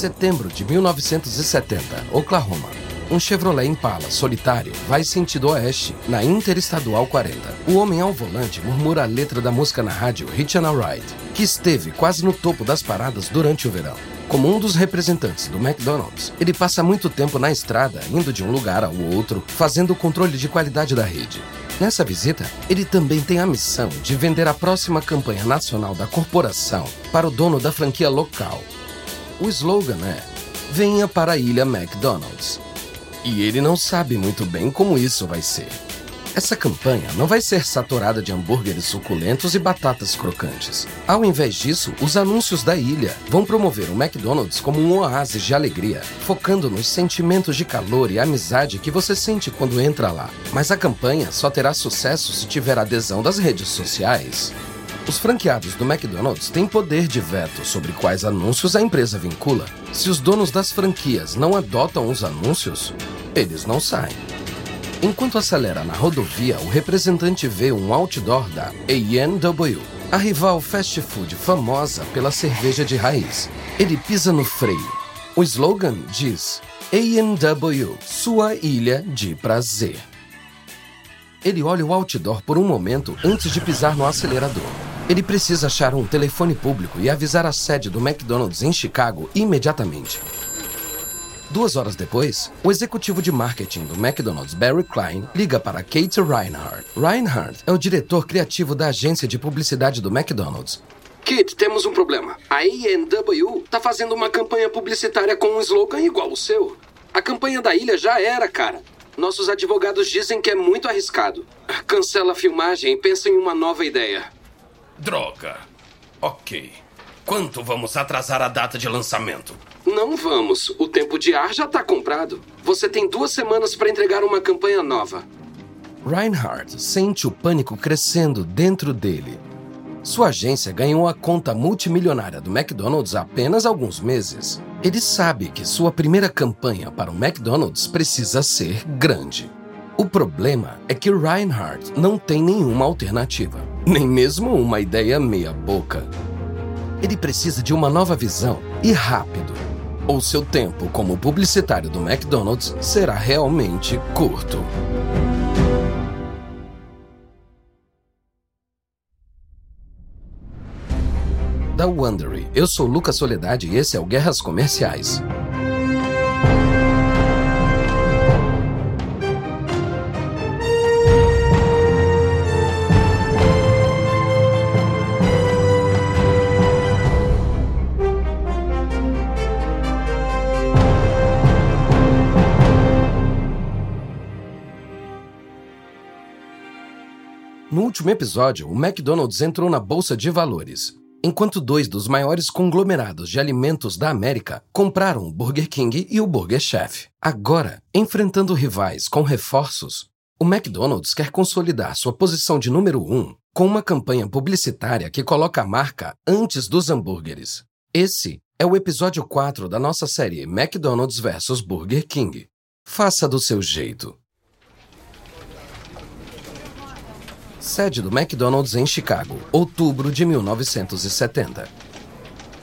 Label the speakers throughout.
Speaker 1: Setembro de 1970, Oklahoma. Um Chevrolet Impala solitário vai sentido oeste na Interestadual 40. O homem ao volante murmura a letra da música na rádio Hitchin' a Ride, que esteve quase no topo das paradas durante o verão. Como um dos representantes do McDonald's, ele passa muito tempo na estrada, indo de um lugar ao outro, fazendo o controle de qualidade da rede. Nessa visita, ele também tem a missão de vender a próxima campanha nacional da corporação para o dono da franquia local. O slogan é: Venha para a ilha McDonald's. E ele não sabe muito bem como isso vai ser. Essa campanha não vai ser saturada de hambúrgueres suculentos e batatas crocantes. Ao invés disso, os anúncios da ilha vão promover o McDonald's como um oásis de alegria, focando nos sentimentos de calor e amizade que você sente quando entra lá. Mas a campanha só terá sucesso se tiver adesão das redes sociais. Os franqueados do McDonald's têm poder de veto sobre quais anúncios a empresa vincula. Se os donos das franquias não adotam os anúncios, eles não saem. Enquanto acelera na rodovia, o representante vê um outdoor da A&W, a rival fast food famosa pela cerveja de raiz. Ele pisa no freio. O slogan diz: A&W, sua ilha de prazer. Ele olha o outdoor por um momento antes de pisar no acelerador. Ele precisa achar um telefone público e avisar a sede do McDonald's em Chicago imediatamente. Duas horas depois, o executivo de marketing do McDonald's, Barry Klein, liga para Kate Reinhardt. Reinhardt é o diretor criativo da agência de publicidade do McDonald's.
Speaker 2: Kate, temos um problema. A A&W tá fazendo uma campanha publicitária com um slogan igual o seu. A campanha da ilha já era, cara. Nossos advogados dizem que é muito arriscado. Cancela a filmagem e pensa em uma nova ideia.
Speaker 3: Droga. Ok. Quanto vamos atrasar a data de lançamento?
Speaker 2: Não vamos. O tempo de ar já está comprado. Você tem duas semanas para entregar uma campanha nova.
Speaker 1: Reinhardt sente o pânico crescendo dentro dele. Sua agência ganhou a conta multimilionária do McDonald's há apenas alguns meses. Ele sabe que sua primeira campanha para o McDonald's precisa ser grande. O problema é que Reinhardt não tem nenhuma alternativa, nem mesmo uma ideia meia-boca. Ele precisa de uma nova visão e rápido. Ou seu tempo como publicitário do McDonald's será realmente curto. Da Wondery, eu sou Lucas Soledade e esse é o Guerras Comerciais. Último episódio, o McDonald's entrou na bolsa de valores, enquanto dois dos maiores conglomerados de alimentos da América compraram o Burger King e o Burger Chef. Agora, enfrentando rivais com reforços, o McDonald's quer consolidar sua posição de número um com uma campanha publicitária que coloca a marca antes dos hambúrgueres. Esse é o episódio 4 da nossa série McDonald's vs Burger King. Faça do seu jeito. Sede do McDonald's em Chicago, outubro de 1970.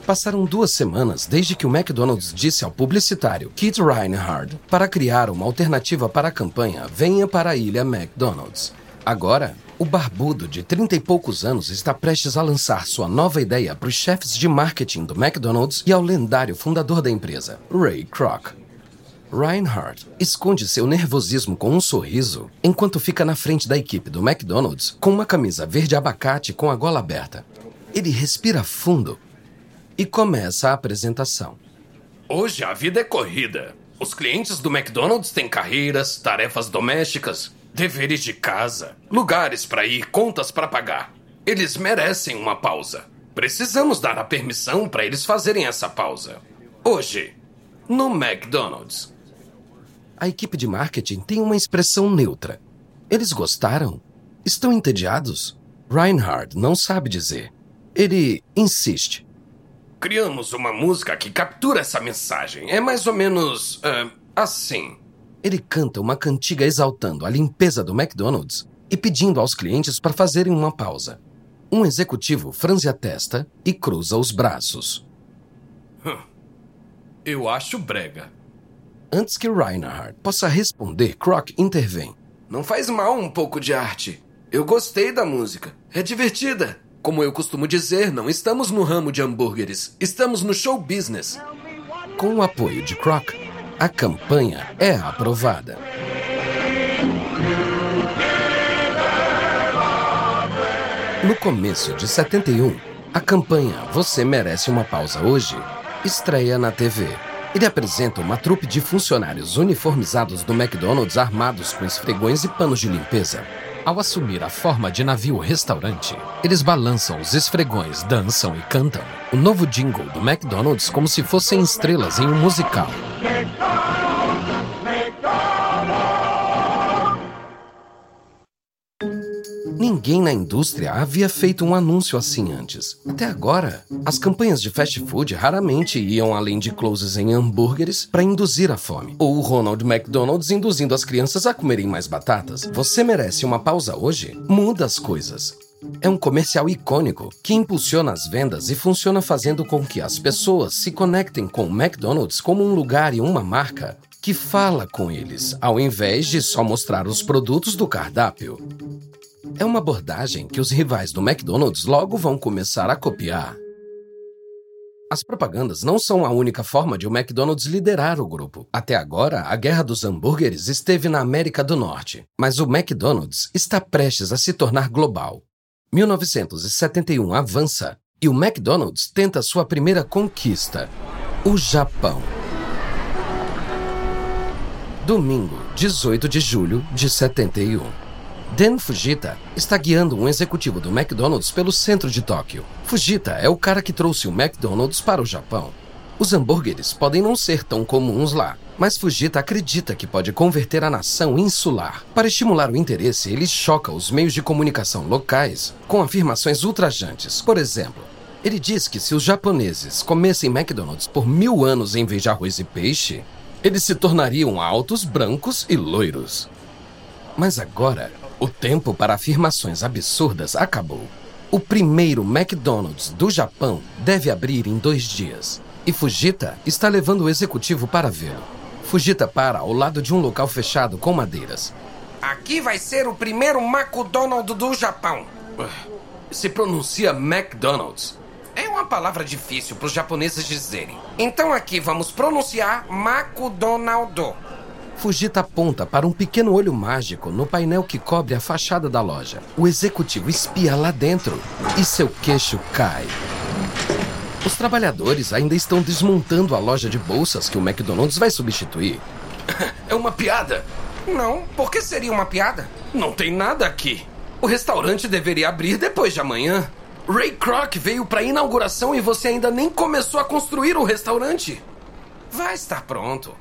Speaker 1: Passaram duas semanas desde que o McDonald's disse ao publicitário Kit Reinhardt para criar uma alternativa para a campanha Venha para a Ilha McDonald's. Agora, o barbudo de trinta e poucos anos está prestes a lançar sua nova ideia para os chefes de marketing do McDonald's e ao lendário fundador da empresa, Ray Kroc. Reinhardt esconde seu nervosismo com um sorriso enquanto fica na frente da equipe do McDonald's com uma camisa verde abacate com a gola aberta. Ele respira fundo e começa a apresentação.
Speaker 3: Hoje a vida é corrida. Os clientes do McDonald's têm carreiras, tarefas domésticas, deveres de casa, lugares para ir, contas para pagar. Eles merecem uma pausa. Precisamos dar a permissão para eles fazerem essa pausa. Hoje, no McDonald's.
Speaker 1: A equipe de marketing tem uma expressão neutra. Eles gostaram? Estão entediados? Reinhard não sabe dizer. Ele insiste.
Speaker 3: Criamos uma música que captura essa mensagem. É mais ou menos. ah, assim.
Speaker 1: Ele canta uma cantiga exaltando a limpeza do McDonald's e pedindo aos clientes para fazerem uma pausa. Um executivo franze a testa e cruza os braços.
Speaker 3: Eu acho brega.
Speaker 1: Antes que Reinhardt possa responder, Croc intervém.
Speaker 3: Não faz mal um pouco de arte. Eu gostei da música. É divertida. Como eu costumo dizer, não estamos no ramo de hambúrgueres. Estamos no show business.
Speaker 1: Com o apoio de Croc, a campanha é aprovada. No começo de 71, a campanha Você Merece uma Pausa Hoje estreia na TV. Ele apresenta uma trupe de funcionários uniformizados do McDonald's armados com esfregões e panos de limpeza. Ao assumir a forma de navio-restaurante, eles balançam os esfregões, dançam e cantam o novo jingle do McDonald's como se fossem estrelas em um musical. Ninguém na indústria havia feito um anúncio assim antes. Até agora, as campanhas de fast food raramente iam além de closes em hambúrgueres para induzir a fome. Ou o Ronald McDonald's induzindo as crianças a comerem mais batatas. Você merece uma pausa hoje? Muda as coisas. É um comercial icônico que impulsiona as vendas e funciona fazendo com que as pessoas se conectem com o McDonald's como um lugar e uma marca que fala com eles, ao invés de só mostrar os produtos do cardápio. É uma abordagem que os rivais do McDonald's logo vão começar a copiar. As propagandas não são a única forma de o McDonald's liderar o grupo. Até agora, a guerra dos hambúrgueres esteve na América do Norte, mas o McDonald's está prestes a se tornar global. 1971 avança e o McDonald's tenta sua primeira conquista: o Japão. Domingo, 18 de julho de 71. Dan Fujita está guiando um executivo do McDonald's pelo centro de Tóquio. Fujita é o cara que trouxe o McDonald's para o Japão. Os hambúrgueres podem não ser tão comuns lá, mas Fujita acredita que pode converter a nação insular. Para estimular o interesse, ele choca os meios de comunicação locais com afirmações ultrajantes. Por exemplo, ele diz que se os japoneses comessem McDonald's por mil anos em vez de arroz e peixe, eles se tornariam altos, brancos e loiros. Mas agora, o tempo para afirmações absurdas acabou. O primeiro McDonald's do Japão deve abrir em dois dias. E Fujita está levando o executivo para vê-lo. Fujita para ao lado de um local fechado com madeiras.
Speaker 4: Aqui vai ser o primeiro McDonald's do Japão.
Speaker 3: Se pronuncia McDonald's.
Speaker 4: É uma palavra difícil para os japoneses dizerem. Então aqui vamos pronunciar McDonald's.
Speaker 1: Fujita aponta para um pequeno olho mágico no painel que cobre a fachada da loja. O executivo espia lá dentro e seu queixo cai. Os trabalhadores ainda estão desmontando a loja de bolsas que o McDonald's vai substituir.
Speaker 3: É uma piada.
Speaker 4: Não, por que seria uma piada?
Speaker 3: Não tem nada aqui. O restaurante deveria abrir depois de amanhã. Ray Kroc veio para a inauguração e você ainda nem começou a construir o restaurante.
Speaker 4: Vai estar pronto.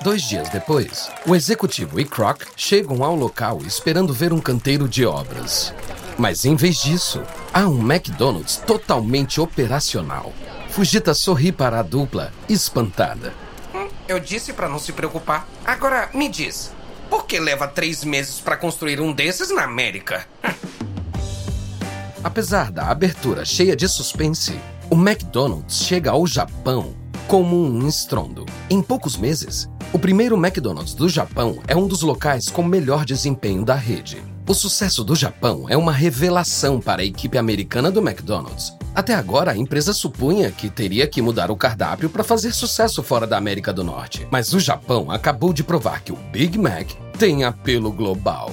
Speaker 1: Dois dias depois, o executivo e Croc chegam ao local esperando ver um canteiro de obras. Mas em vez disso, há um McDonald's totalmente operacional. Fujita sorri para a dupla, espantada.
Speaker 4: Hum, eu disse para não se preocupar. Agora, me diz, por que leva três meses para construir um desses na América?
Speaker 1: Apesar da abertura cheia de suspense, o McDonald's chega ao Japão como um estrondo. Em poucos meses, o primeiro McDonald's do Japão é um dos locais com melhor desempenho da rede. O sucesso do Japão é uma revelação para a equipe americana do McDonald's. Até agora, a empresa supunha que teria que mudar o cardápio para fazer sucesso fora da América do Norte. Mas o Japão acabou de provar que o Big Mac tem apelo global.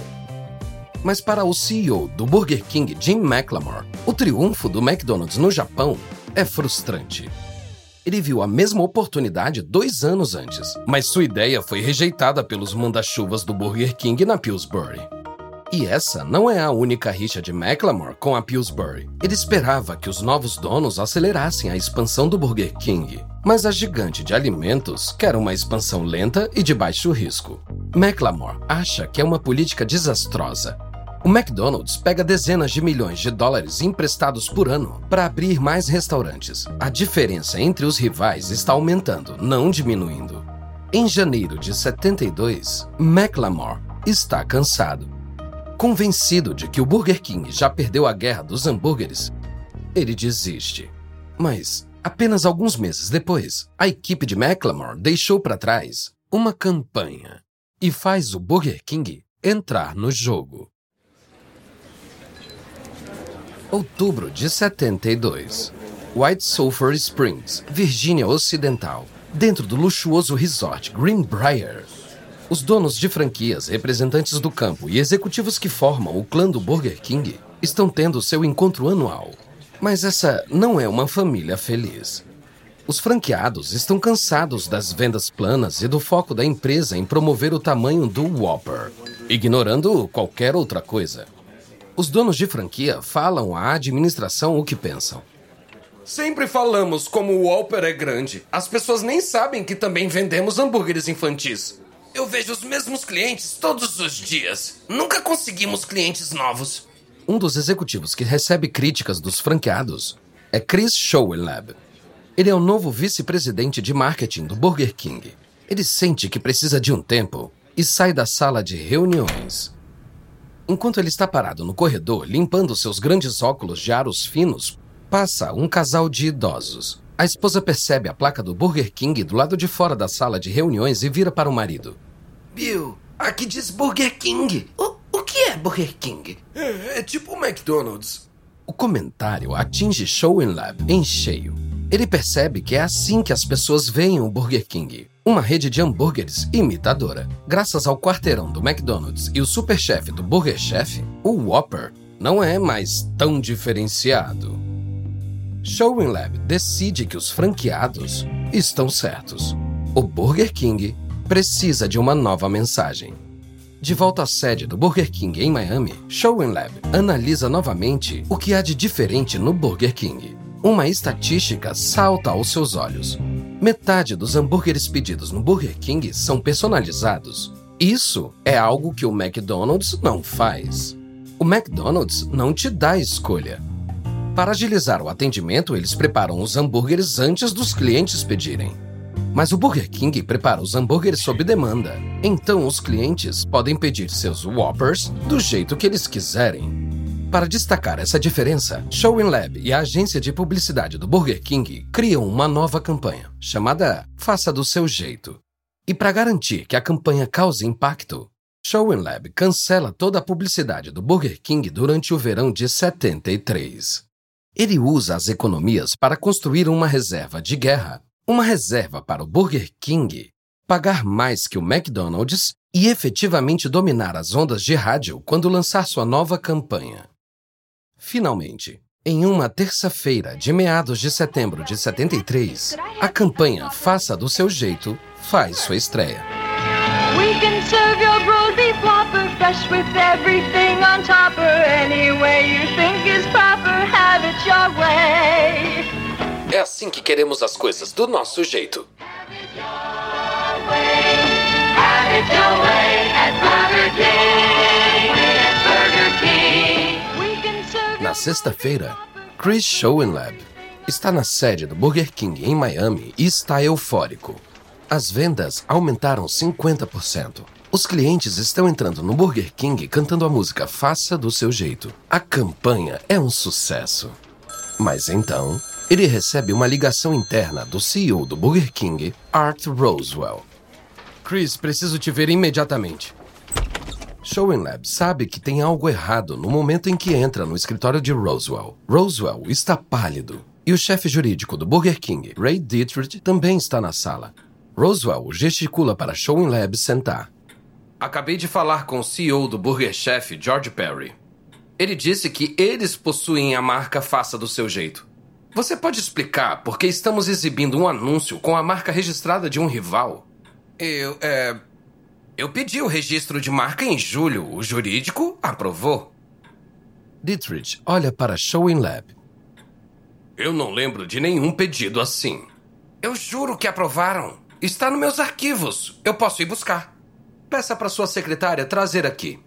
Speaker 1: Mas para o CEO do Burger King, Jim McLamore, o triunfo do McDonald's no Japão é frustrante. Ele viu a mesma oportunidade dois anos antes, mas sua ideia foi rejeitada pelos manda-chuvas do Burger King na Pillsbury. E essa não é a única rixa de McLamore com a Pillsbury. Ele esperava que os novos donos acelerassem a expansão do Burger King, mas a gigante de alimentos quer uma expansão lenta e de baixo risco. McLamore acha que é uma política desastrosa o McDonald's pega dezenas de milhões de dólares emprestados por ano para abrir mais restaurantes. A diferença entre os rivais está aumentando, não diminuindo. Em janeiro de 72, McLamore está cansado. Convencido de que o Burger King já perdeu a guerra dos hambúrgueres, ele desiste. Mas Apenas alguns meses depois, a equipe de McLemore deixou para trás uma campanha e faz o Burger King entrar no jogo. Outubro de 72. White Sulphur Springs, Virgínia Ocidental, dentro do luxuoso resort Greenbrier. Os donos de franquias, representantes do campo e executivos que formam o clã do Burger King estão tendo seu encontro anual. Mas essa não é uma família feliz. Os franqueados estão cansados das vendas planas e do foco da empresa em promover o tamanho do Whopper, ignorando qualquer outra coisa. Os donos de franquia falam à administração o que pensam.
Speaker 3: Sempre falamos como o Whopper é grande. As pessoas nem sabem que também vendemos hambúrgueres infantis. Eu vejo os mesmos clientes todos os dias. Nunca conseguimos clientes novos.
Speaker 1: Um dos executivos que recebe críticas dos franqueados é Chris Schowelab. Ele é o novo vice-presidente de marketing do Burger King. Ele sente que precisa de um tempo e sai da sala de reuniões. Enquanto ele está parado no corredor, limpando seus grandes óculos de aros finos, passa um casal de idosos. A esposa percebe a placa do Burger King do lado de fora da sala de reuniões e vira para o marido.
Speaker 4: Bill, aqui diz Burger King. O, o que é Burger King?
Speaker 3: É, é tipo o McDonald's.
Speaker 1: O comentário atinge Lab em cheio. Ele percebe que é assim que as pessoas veem o Burger King. Uma rede de hambúrgueres imitadora. Graças ao quarteirão do McDonald's e o superchefe do Burger Chef, o Whopper não é mais tão diferenciado. Lab decide que os franqueados estão certos. O Burger King precisa de uma nova mensagem. De volta à sede do Burger King em Miami, Lab analisa novamente o que há de diferente no Burger King. Uma estatística salta aos seus olhos. Metade dos hambúrgueres pedidos no Burger King são personalizados. Isso é algo que o McDonald's não faz. O McDonald's não te dá escolha. Para agilizar o atendimento, eles preparam os hambúrgueres antes dos clientes pedirem. Mas o Burger King prepara os hambúrgueres sob demanda. Então os clientes podem pedir seus Whoppers do jeito que eles quiserem. Para destacar essa diferença, Showing Lab e a agência de publicidade do Burger King criam uma nova campanha, chamada Faça do Seu Jeito. E para garantir que a campanha cause impacto, Showing Lab cancela toda a publicidade do Burger King durante o verão de 73. Ele usa as economias para construir uma reserva de guerra uma reserva para o Burger King, pagar mais que o McDonald's e efetivamente dominar as ondas de rádio quando lançar sua nova campanha. Finalmente, em uma terça-feira de meados de setembro de 73, a campanha Faça do Seu Jeito faz sua estreia. We can serve your broad beef whopper fresh with everything on topper. Any way you think is proper, have it your way. Sexta-feira, Chris Schoenlab está na sede do Burger King em Miami e está eufórico. As vendas aumentaram 50%. Os clientes estão entrando no Burger King cantando a música Faça do seu jeito. A campanha é um sucesso. Mas então, ele recebe uma ligação interna do CEO do Burger King, Art Roswell. Chris, preciso te ver imediatamente. Lab sabe que tem algo errado no momento em que entra no escritório de Roswell. Roswell está pálido. E o chefe jurídico do Burger King, Ray Dietrich, também está na sala. Roswell gesticula para Lab sentar.
Speaker 3: Acabei de falar com o CEO do Burger Chef, George Perry. Ele disse que eles possuem a marca Faça do Seu Jeito. Você pode explicar por que estamos exibindo um anúncio com a marca registrada de um rival?
Speaker 4: Eu, é. Eu pedi o registro de marca em julho. O jurídico aprovou.
Speaker 1: Dietrich olha para Showing Lab.
Speaker 3: Eu não lembro de nenhum pedido assim.
Speaker 4: Eu juro que aprovaram. Está nos meus arquivos. Eu posso ir buscar.
Speaker 3: Peça para sua secretária trazer aqui.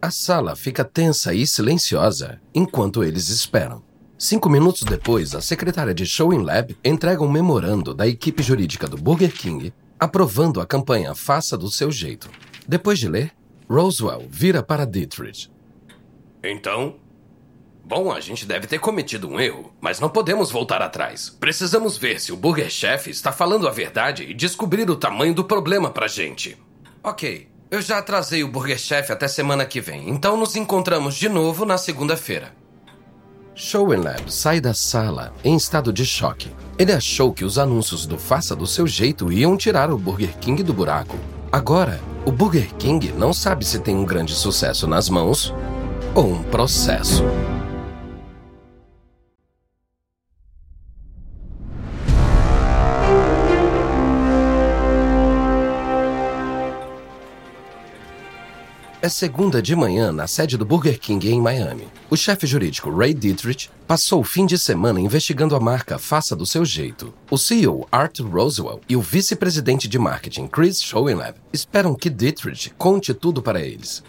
Speaker 1: A sala fica tensa e silenciosa enquanto eles esperam. Cinco minutos depois, a secretária de Showing Lab entrega um memorando da equipe jurídica do Burger King aprovando a campanha Faça do Seu Jeito. Depois de ler, Roswell vira para Dietrich.
Speaker 3: Então, Bom, a gente deve ter cometido um erro, mas não podemos voltar atrás. Precisamos ver se o Burger Chef está falando a verdade e descobrir o tamanho do problema pra gente.
Speaker 4: Ok, eu já atrasei o Burger Chef até semana que vem, então nos encontramos de novo na segunda-feira.
Speaker 1: Showenlab sai da sala em estado de choque. Ele achou que os anúncios do Faça do Seu Jeito iam tirar o Burger King do buraco. Agora, o Burger King não sabe se tem um grande sucesso nas mãos ou um processo. É segunda de manhã na sede do Burger King em Miami. O chefe jurídico Ray Dietrich passou o fim de semana investigando a marca Faça do Seu Jeito. O CEO Art Roswell e o vice-presidente de marketing Chris Schoenlab esperam que Dietrich conte tudo para eles.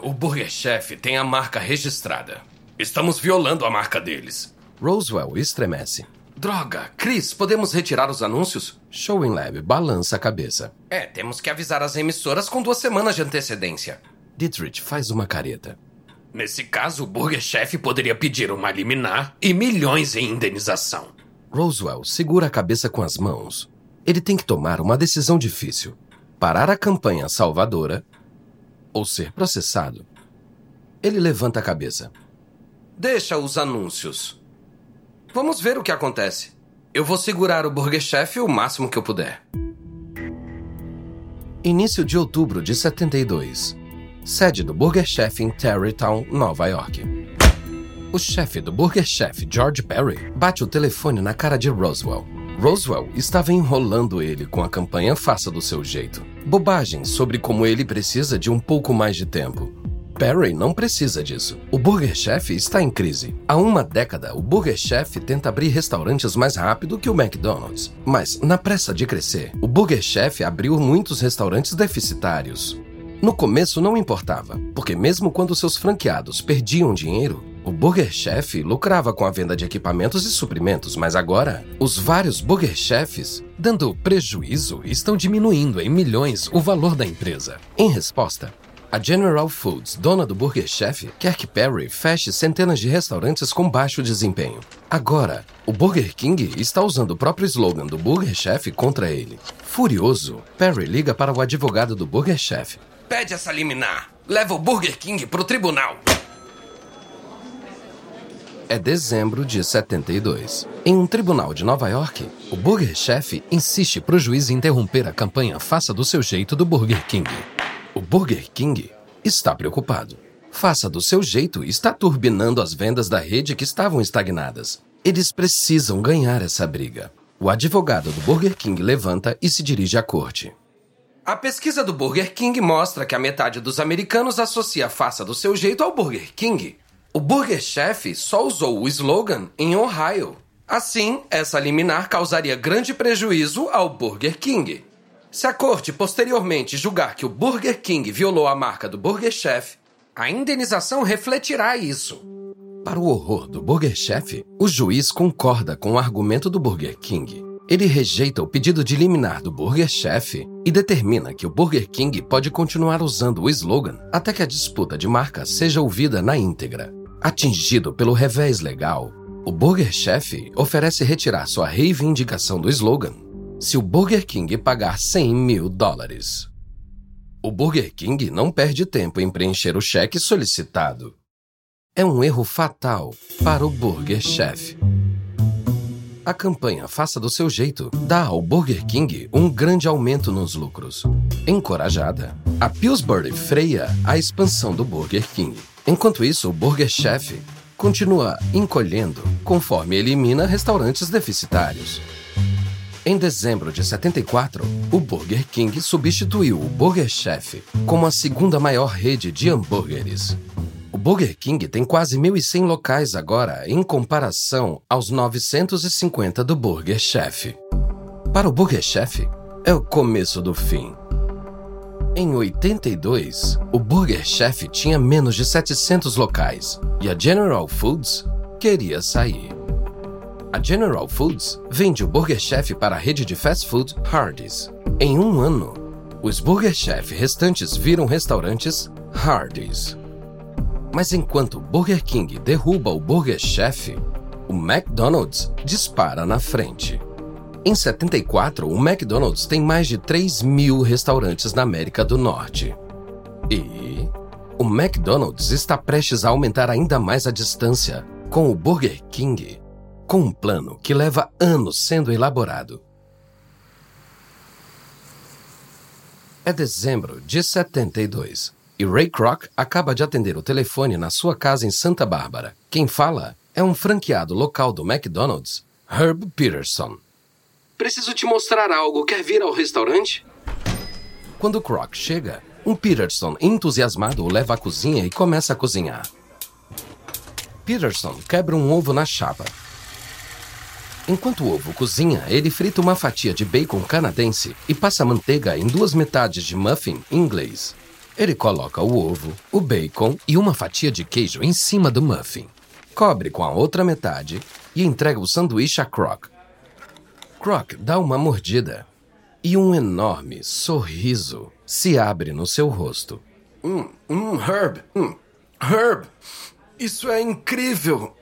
Speaker 3: O Burger Chef tem a marca registrada. Estamos violando a marca deles.
Speaker 1: Roswell estremece.
Speaker 4: Droga, Chris, podemos retirar os anúncios?
Speaker 1: Schoenlab balança a cabeça.
Speaker 4: É, temos que avisar as emissoras com duas semanas de antecedência.
Speaker 1: Dietrich faz uma careta.
Speaker 3: Nesse caso, o Burger Chef poderia pedir uma liminar e milhões em indenização.
Speaker 1: Roswell segura a cabeça com as mãos. Ele tem que tomar uma decisão difícil: parar a campanha salvadora ou ser processado. Ele levanta a cabeça.
Speaker 4: Deixa os anúncios. Vamos ver o que acontece. Eu vou segurar o Burger Chef o máximo que eu puder.
Speaker 1: Início de outubro de 72. Sede do Burger Chef em Tarrytown, Nova York. O chefe do Burger Chef, George Perry, bate o telefone na cara de Roswell. Roswell estava enrolando ele com a campanha Faça do seu jeito. Bobagens sobre como ele precisa de um pouco mais de tempo. Perry não precisa disso. O Burger Chef está em crise. Há uma década, o Burger Chef tenta abrir restaurantes mais rápido que o McDonald's. Mas, na pressa de crescer, o Burger Chef abriu muitos restaurantes deficitários. No começo não importava, porque mesmo quando seus franqueados perdiam dinheiro, o Burger Chef lucrava com a venda de equipamentos e suprimentos, mas agora, os vários Burger Chefs, dando prejuízo, estão diminuindo em milhões o valor da empresa. Em resposta, a General Foods, dona do Burger Chef, quer que Perry feche centenas de restaurantes com baixo desempenho. Agora, o Burger King está usando o próprio slogan do Burger Chef contra ele. Furioso, Perry liga para o advogado do Burger Chef.
Speaker 4: Pede essa liminar. Leva o Burger King pro tribunal.
Speaker 1: É dezembro de 72. Em um tribunal de Nova York, o Burger Chef insiste para o juiz interromper a campanha Faça do seu jeito do Burger King. O Burger King está preocupado. Faça do seu jeito está turbinando as vendas da rede que estavam estagnadas. Eles precisam ganhar essa briga. O advogado do Burger King levanta e se dirige à corte.
Speaker 4: A pesquisa do Burger King mostra que a metade dos americanos associa Faça do seu jeito ao Burger King. O Burger Chef só usou o slogan em Ohio. Assim, essa liminar causaria grande prejuízo ao Burger King. Se a corte posteriormente julgar que o Burger King violou a marca do Burger Chef, a indenização refletirá isso.
Speaker 1: Para o horror do Burger Chef, o juiz concorda com o argumento do Burger King. Ele rejeita o pedido de liminar do Burger Chef e determina que o Burger King pode continuar usando o slogan até que a disputa de marca seja ouvida na íntegra. Atingido pelo revés legal, o Burger Chef oferece retirar sua reivindicação do slogan se o Burger King pagar 100 mil dólares. O Burger King não perde tempo em preencher o cheque solicitado. É um erro fatal para o Burger Chef. A campanha Faça do seu jeito dá ao Burger King um grande aumento nos lucros. Encorajada, a Pillsbury freia a expansão do Burger King. Enquanto isso, o Burger Chef continua encolhendo conforme elimina restaurantes deficitários. Em dezembro de 74, o Burger King substituiu o Burger Chef como a segunda maior rede de hambúrgueres. O Burger King tem quase 1.100 locais agora, em comparação aos 950 do Burger Chef. Para o Burger Chef, é o começo do fim. Em 82, o Burger Chef tinha menos de 700 locais e a General Foods queria sair. A General Foods vende o Burger Chef para a rede de fast food Hardee's. Em um ano, os Burger Chef restantes viram restaurantes Hardee's. Mas enquanto o Burger King derruba o Burger Chef, o McDonald's dispara na frente. Em 74, o McDonald's tem mais de 3 mil restaurantes na América do Norte. E o McDonald's está prestes a aumentar ainda mais a distância com o Burger King, com um plano que leva anos sendo elaborado. É dezembro de 72 e Ray Kroc acaba de atender o telefone na sua casa em Santa Bárbara. Quem fala é um franqueado local do McDonald's, Herb Peterson.
Speaker 2: Preciso te mostrar algo. Quer vir ao restaurante?
Speaker 1: Quando Kroc chega, um Peterson entusiasmado o leva à cozinha e começa a cozinhar. Peterson quebra um ovo na chapa. Enquanto o ovo cozinha, ele frita uma fatia de bacon canadense e passa manteiga em duas metades de muffin inglês. Ele coloca o ovo, o bacon e uma fatia de queijo em cima do muffin cobre com a outra metade e entrega o sanduíche a Croc. Croc dá uma mordida e um enorme sorriso se abre no seu rosto.
Speaker 3: Hum, hum, Herb, hum, Herb, isso é incrível.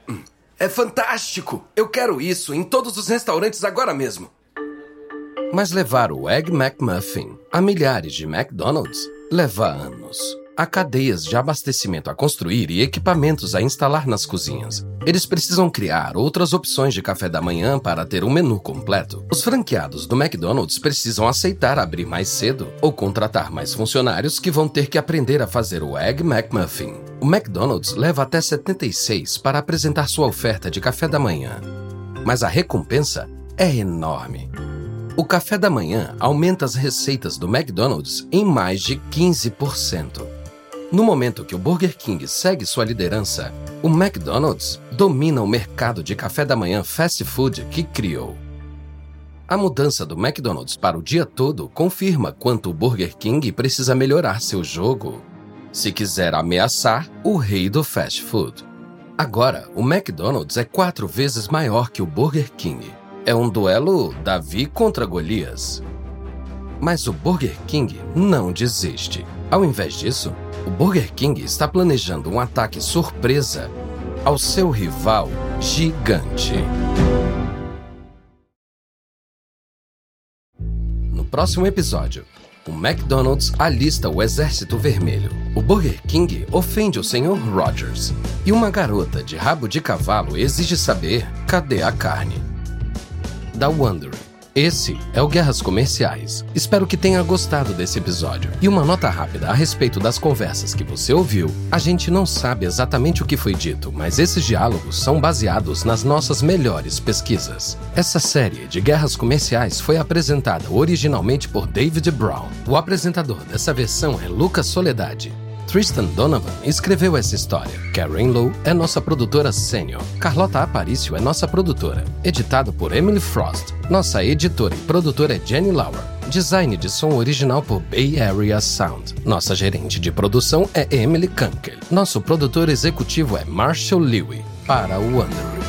Speaker 3: É fantástico. Eu quero isso em todos os restaurantes agora mesmo.
Speaker 1: Mas levar o Egg McMuffin a milhares de McDonald's leva anos. Há cadeias de abastecimento a construir e equipamentos a instalar nas cozinhas. Eles precisam criar outras opções de café da manhã para ter um menu completo. Os franqueados do McDonald's precisam aceitar abrir mais cedo ou contratar mais funcionários que vão ter que aprender a fazer o Egg McMuffin. O McDonald's leva até 76 para apresentar sua oferta de café da manhã. Mas a recompensa é enorme. O café da manhã aumenta as receitas do McDonald's em mais de 15%. No momento que o Burger King segue sua liderança, o McDonald's domina o mercado de café da manhã fast food que criou. A mudança do McDonald's para o dia todo confirma quanto o Burger King precisa melhorar seu jogo se quiser ameaçar o rei do fast food. Agora, o McDonald's é quatro vezes maior que o Burger King. É um duelo Davi contra Golias. Mas o Burger King não desiste. Ao invés disso, o Burger King está planejando um ataque surpresa ao seu rival gigante. No próximo episódio, o McDonald's alista o Exército Vermelho. O Burger King ofende o Sr. Rogers. E uma garota de rabo de cavalo exige saber cadê a carne. Da Wondering. Esse é o Guerras Comerciais. Espero que tenha gostado desse episódio. E uma nota rápida a respeito das conversas que você ouviu. A gente não sabe exatamente o que foi dito, mas esses diálogos são baseados nas nossas melhores pesquisas. Essa série de Guerras Comerciais foi apresentada originalmente por David Brown. O apresentador dessa versão é Lucas Soledade. Tristan Donovan escreveu essa história. Karen Lowe é nossa produtora sênior. Carlota Aparício é nossa produtora. Editado por Emily Frost. Nossa editora e produtora é Jenny Lauer. Design de som original por Bay Area Sound. Nossa gerente de produção é Emily Kunkel. Nosso produtor executivo é Marshall Lewy. Para o Wonder.